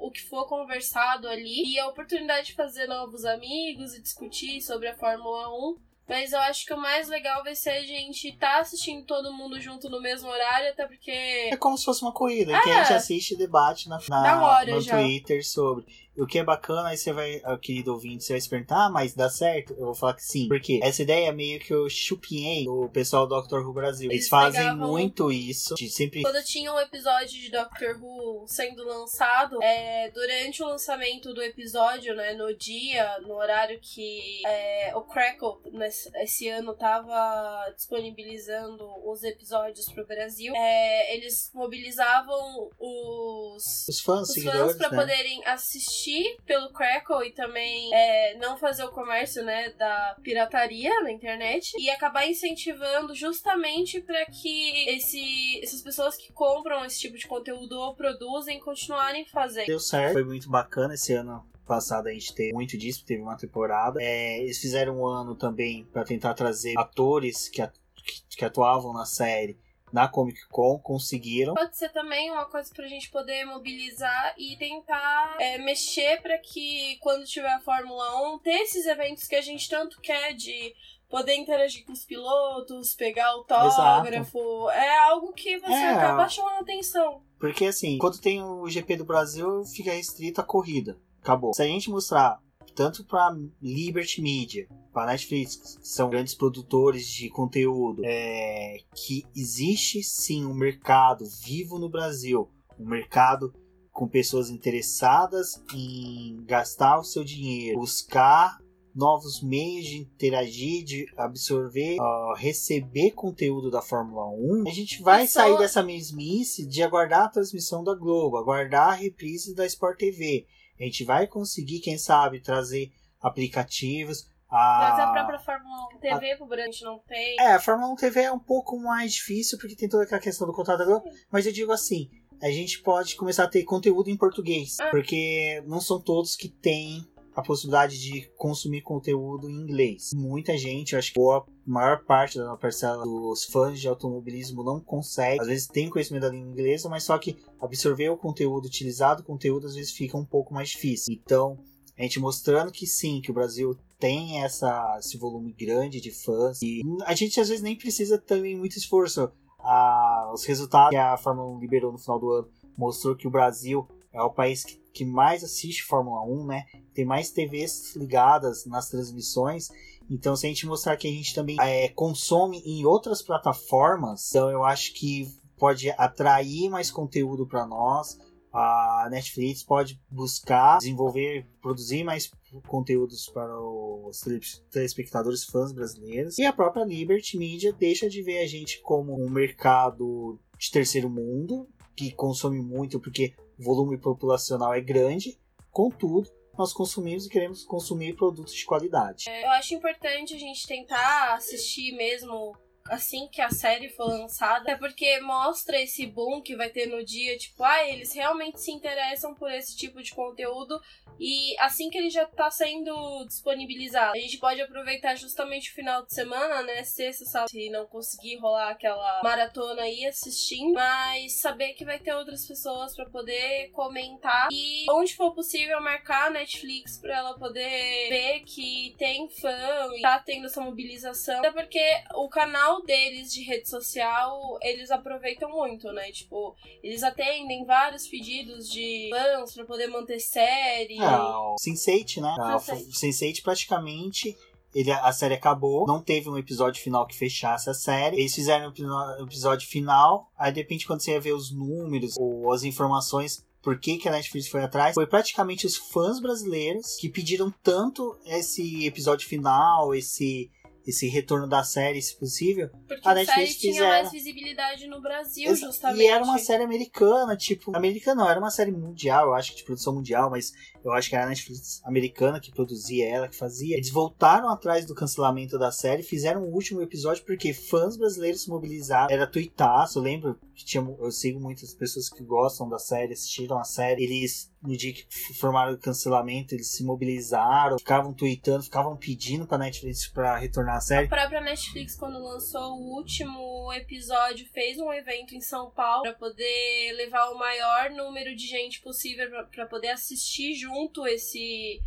Speaker 2: o que for conversado ali e a oportunidade de fazer novos amigos e discutir sobre a Fórmula 1 mas eu acho que o mais legal vai ser a gente tá assistindo todo mundo junto no mesmo horário, até porque.
Speaker 1: É como se fosse uma corrida, é. que a gente assiste e debate na, na no já. Twitter sobre. O que é bacana, aí você vai, querido ouvinte, você vai se perguntar, ah, mas dá certo? Eu vou falar que sim. Porque essa ideia é meio que eu chupinhei o pessoal do Doctor Who Brasil. Eles, Eles fazem muito isso. De sempre...
Speaker 2: Quando tinha um episódio de Doctor Who sendo lançado, é, durante o lançamento do episódio, né, no dia, no horário que é, o Crackle, nesse, esse ano, tava disponibilizando os episódios pro Brasil, é, eles mobilizavam os,
Speaker 1: os fãs,
Speaker 2: os fãs pra né? poderem assistir assistir pelo Crackle e também é, não fazer o comércio né, da pirataria na internet e acabar incentivando justamente para que esse, essas pessoas que compram esse tipo de conteúdo ou produzem continuarem fazendo.
Speaker 1: Deu certo, foi muito bacana esse ano passado a gente teve muito disso, teve uma temporada. É, eles fizeram um ano também para tentar trazer atores que, que, que, atuavam na série na Comic Con, conseguiram.
Speaker 2: Pode ser também uma coisa pra gente poder mobilizar e tentar é, mexer para que quando tiver a Fórmula 1, ter esses eventos que a gente tanto quer de poder interagir com os pilotos, pegar autógrafo. Exato. É algo que você é, acaba chamando atenção.
Speaker 1: Porque assim, quando tem o GP do Brasil, fica restrito a corrida. Acabou. Se a gente mostrar tanto para Liberty Media, para Netflix, que são grandes produtores de conteúdo, é, que existe sim um mercado vivo no Brasil, um mercado com pessoas interessadas em gastar o seu dinheiro, buscar novos meios de interagir, de absorver, uh, receber conteúdo da Fórmula 1, a gente vai só... sair dessa mesmice de aguardar a transmissão da Globo, aguardar a reprise da Sport TV. A gente vai conseguir, quem sabe, trazer aplicativos.
Speaker 2: A... Mas a própria Fórmula 1 TV a... pro gente não tem. É,
Speaker 1: a Fórmula 1 TV é um pouco mais difícil porque tem toda aquela questão do Globo. Mas eu digo assim, a gente pode começar a ter conteúdo em português. Ah. Porque não são todos que têm a possibilidade de consumir conteúdo em inglês. Muita gente, acho que a maior parte da parcela dos fãs de automobilismo não consegue. Às vezes tem conhecimento da língua inglesa, mas só que absorver o conteúdo, utilizado o conteúdo, às vezes fica um pouco mais difícil. Então, a gente mostrando que sim, que o Brasil tem essa, esse volume grande de fãs. E a gente às vezes nem precisa também muito esforço. Ah, os resultados que a Fórmula 1 liberou no final do ano mostrou que o Brasil é o país que, que mais assiste Fórmula 1, né? Tem mais TVs ligadas nas transmissões. Então, se a gente mostrar que a gente também é, consome em outras plataformas, então eu acho que pode atrair mais conteúdo para nós. A Netflix pode buscar desenvolver, produzir mais conteúdos para os telespectadores fãs brasileiros. E a própria Liberty Media deixa de ver a gente como um mercado de terceiro mundo, que consome muito porque o volume populacional é grande, contudo, nós consumimos e queremos consumir produtos de qualidade.
Speaker 2: É, eu acho importante a gente tentar assistir mesmo assim que a série for lançada, é porque mostra esse boom que vai ter no dia, tipo, ah, eles realmente se interessam por esse tipo de conteúdo e assim que ele já tá sendo disponibilizado, a gente pode aproveitar justamente o final de semana, né? Sexta, sábado, se não conseguir rolar aquela maratona aí assistindo, mas saber que vai ter outras pessoas para poder comentar e onde for possível marcar a Netflix para ela poder ver que tem fã e tá tendo essa mobilização. Até porque o canal deles de rede social, eles aproveitam muito, né? Tipo, eles atendem vários pedidos de fãs para poder manter série
Speaker 1: o Sense8, né? Sense8. O Sense8 praticamente ele, a série acabou, não teve um episódio final que fechasse a série. Eles fizeram um episódio final, aí de repente quando você ia ver os números ou as informações, por que, que a Netflix foi atrás, foi praticamente os fãs brasileiros que pediram tanto esse episódio final, esse esse retorno da série, se possível,
Speaker 2: Porque a Netflix série tinha mais visibilidade no Brasil, Ex justamente.
Speaker 1: E era uma série americana, tipo, americana não, era uma série mundial, eu acho que de produção mundial, mas eu acho que era a Netflix americana que produzia ela, que fazia. Eles voltaram atrás do cancelamento da série, fizeram o último episódio porque fãs brasileiros se mobilizaram. Era tuitaço, eu lembro que tinha, eu sigo muitas pessoas que gostam da série, assistiram a série. Eles, no dia que formaram o cancelamento, eles se mobilizaram, ficavam tweetando, ficavam pedindo pra Netflix pra retornar a série.
Speaker 2: A própria Netflix, quando lançou o último episódio, fez um evento em São Paulo pra poder levar o maior número de gente possível pra poder assistir junto junto esse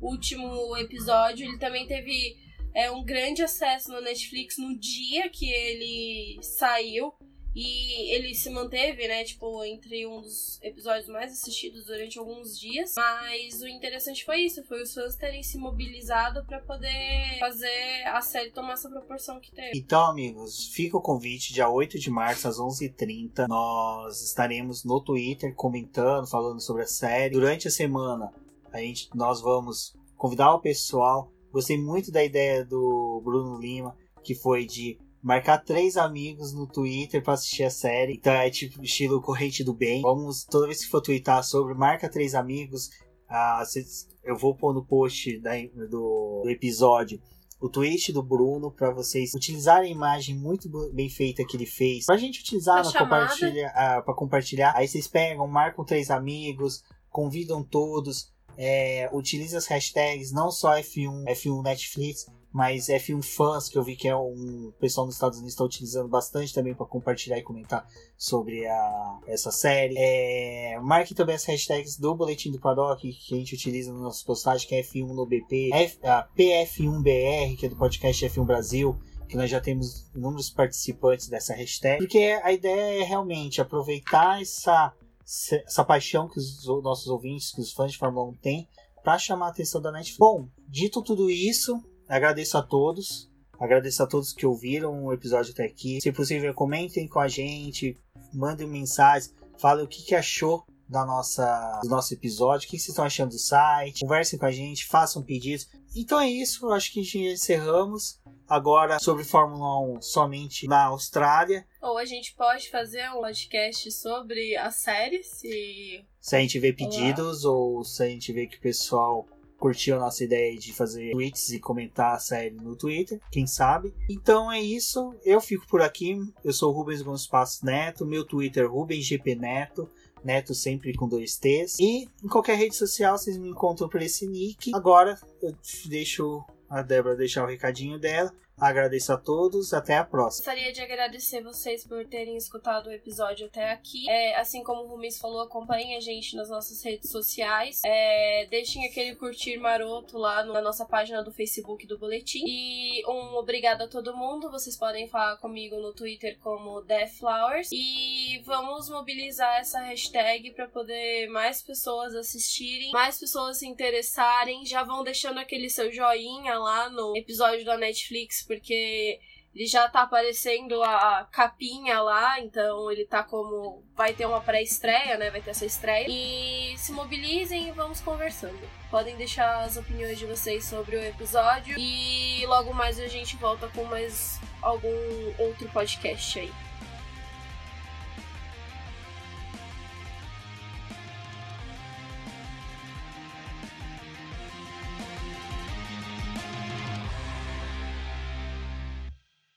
Speaker 2: último episódio. Ele também teve é, um grande acesso na Netflix no dia que ele saiu. E ele se manteve, né, tipo, entre um dos episódios mais assistidos durante alguns dias. Mas o interessante foi isso, foi os fãs terem se mobilizado para poder fazer a série tomar essa proporção que teve.
Speaker 1: Então, amigos, fica o convite, dia 8 de março, às 11h30. Nós estaremos no Twitter comentando, falando sobre a série. Durante a semana, a gente, nós vamos convidar o pessoal. Gostei muito da ideia do Bruno Lima, que foi de marcar três amigos no Twitter para assistir a série. Então é tipo estilo corrente do bem. Vamos, toda vez que for twittar sobre, marca três amigos. Ah, eu vou pôr no post da, do, do episódio o tweet do Bruno para vocês utilizarem a imagem muito bem feita que ele fez pra gente utilizar para compartilhar, ah, compartilhar. Aí vocês pegam, marcam três amigos, convidam todos, é, utiliza as hashtags não só F1, F1 Netflix, mas F1 Fãs, que eu vi que é um pessoal nos Estados Unidos está utilizando bastante também para compartilhar e comentar sobre a, essa série. É, marque também as hashtags do Boletim do Paddock, que a gente utiliza nas nossas postagens, que é F1 no BP, F, a PF1BR, que é do podcast F1 Brasil, que nós já temos inúmeros participantes dessa hashtag, porque a ideia é realmente aproveitar essa, essa paixão que os nossos ouvintes, que os fãs de Fórmula 1 têm, para chamar a atenção da Netflix. Bom, dito tudo isso, Agradeço a todos. Agradeço a todos que ouviram o episódio até aqui. Se possível, comentem com a gente, mandem mensagens, falem o que, que achou da nossa, do nosso episódio, o que vocês estão achando do site, conversem com a gente, façam pedidos. Então é isso, acho que a gente encerramos. Agora sobre Fórmula 1 somente na Austrália.
Speaker 2: Ou a gente pode fazer um podcast sobre a série, se.
Speaker 1: Se a gente vê pedidos, Olá. ou se a gente vê que o pessoal curtiu a nossa ideia de fazer tweets e comentar a série no Twitter, quem sabe. Então é isso, eu fico por aqui. Eu sou o Rubens Gomes Passos Neto, meu Twitter RubensGP Neto. Neto sempre com dois T's. E em qualquer rede social vocês me encontram por esse nick. Agora eu deixo a Débora deixar o recadinho dela. Agradeço a todos, até a próxima.
Speaker 2: Gostaria de agradecer vocês por terem escutado o episódio até aqui. É, assim como o Rumis falou, acompanhem a gente nas nossas redes sociais. É, deixem aquele curtir maroto lá na nossa página do Facebook do Boletim. E um obrigado a todo mundo. Vocês podem falar comigo no Twitter como Deathflowers. E vamos mobilizar essa hashtag para poder mais pessoas assistirem, mais pessoas se interessarem. Já vão deixando aquele seu joinha lá no episódio da Netflix porque ele já tá aparecendo a capinha lá, então ele tá como. Vai ter uma pré-estreia, né? Vai ter essa estreia. E se mobilizem e vamos conversando. Podem deixar as opiniões de vocês sobre o episódio. E logo mais a gente volta com mais algum outro podcast aí.